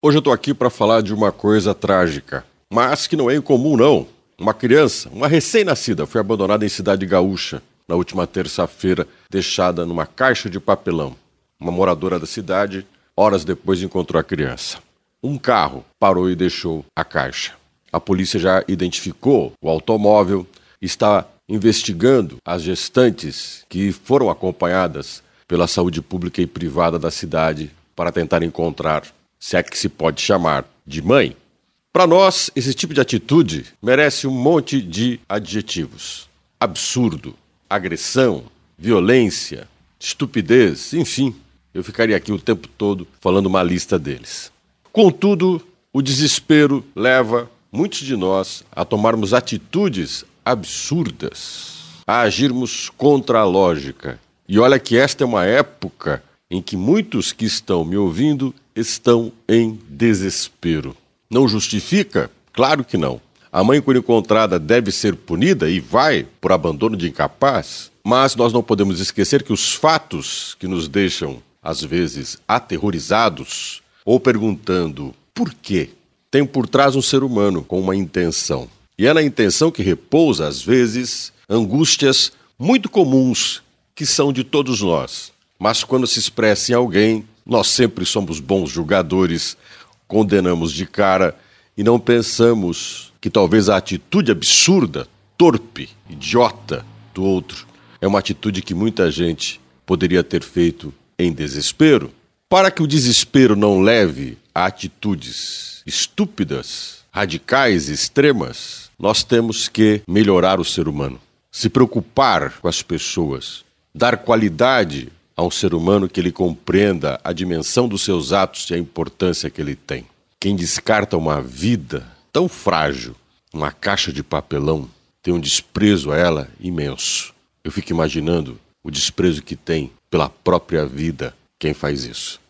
Hoje eu estou aqui para falar de uma coisa trágica, mas que não é incomum não. Uma criança, uma recém-nascida, foi abandonada em Cidade Gaúcha na última terça-feira, deixada numa caixa de papelão. Uma moradora da cidade, horas depois, encontrou a criança. Um carro parou e deixou a caixa. A polícia já identificou o automóvel, está investigando as gestantes que foram acompanhadas pela saúde pública e privada da cidade para tentar encontrar se é que se pode chamar de mãe, para nós, esse tipo de atitude merece um monte de adjetivos: absurdo, agressão, violência, estupidez, enfim. Eu ficaria aqui o tempo todo falando uma lista deles. Contudo, o desespero leva muitos de nós a tomarmos atitudes absurdas, a agirmos contra a lógica. E olha que esta é uma época em que muitos que estão me ouvindo estão em desespero. Não justifica? Claro que não. A mãe, quando encontrada, deve ser punida e vai por abandono de incapaz, mas nós não podemos esquecer que os fatos que nos deixam, às vezes, aterrorizados ou perguntando por quê, tem por trás um ser humano com uma intenção. E é na intenção que repousa, às vezes, angústias muito comuns que são de todos nós. Mas quando se expressa em alguém, nós sempre somos bons julgadores, condenamos de cara e não pensamos que talvez a atitude absurda, torpe, idiota do outro é uma atitude que muita gente poderia ter feito em desespero. Para que o desespero não leve a atitudes estúpidas, radicais, extremas, nós temos que melhorar o ser humano, se preocupar com as pessoas, dar qualidade a um ser humano que ele compreenda a dimensão dos seus atos e a importância que ele tem. Quem descarta uma vida tão frágil, uma caixa de papelão, tem um desprezo a ela imenso. Eu fico imaginando o desprezo que tem pela própria vida quem faz isso.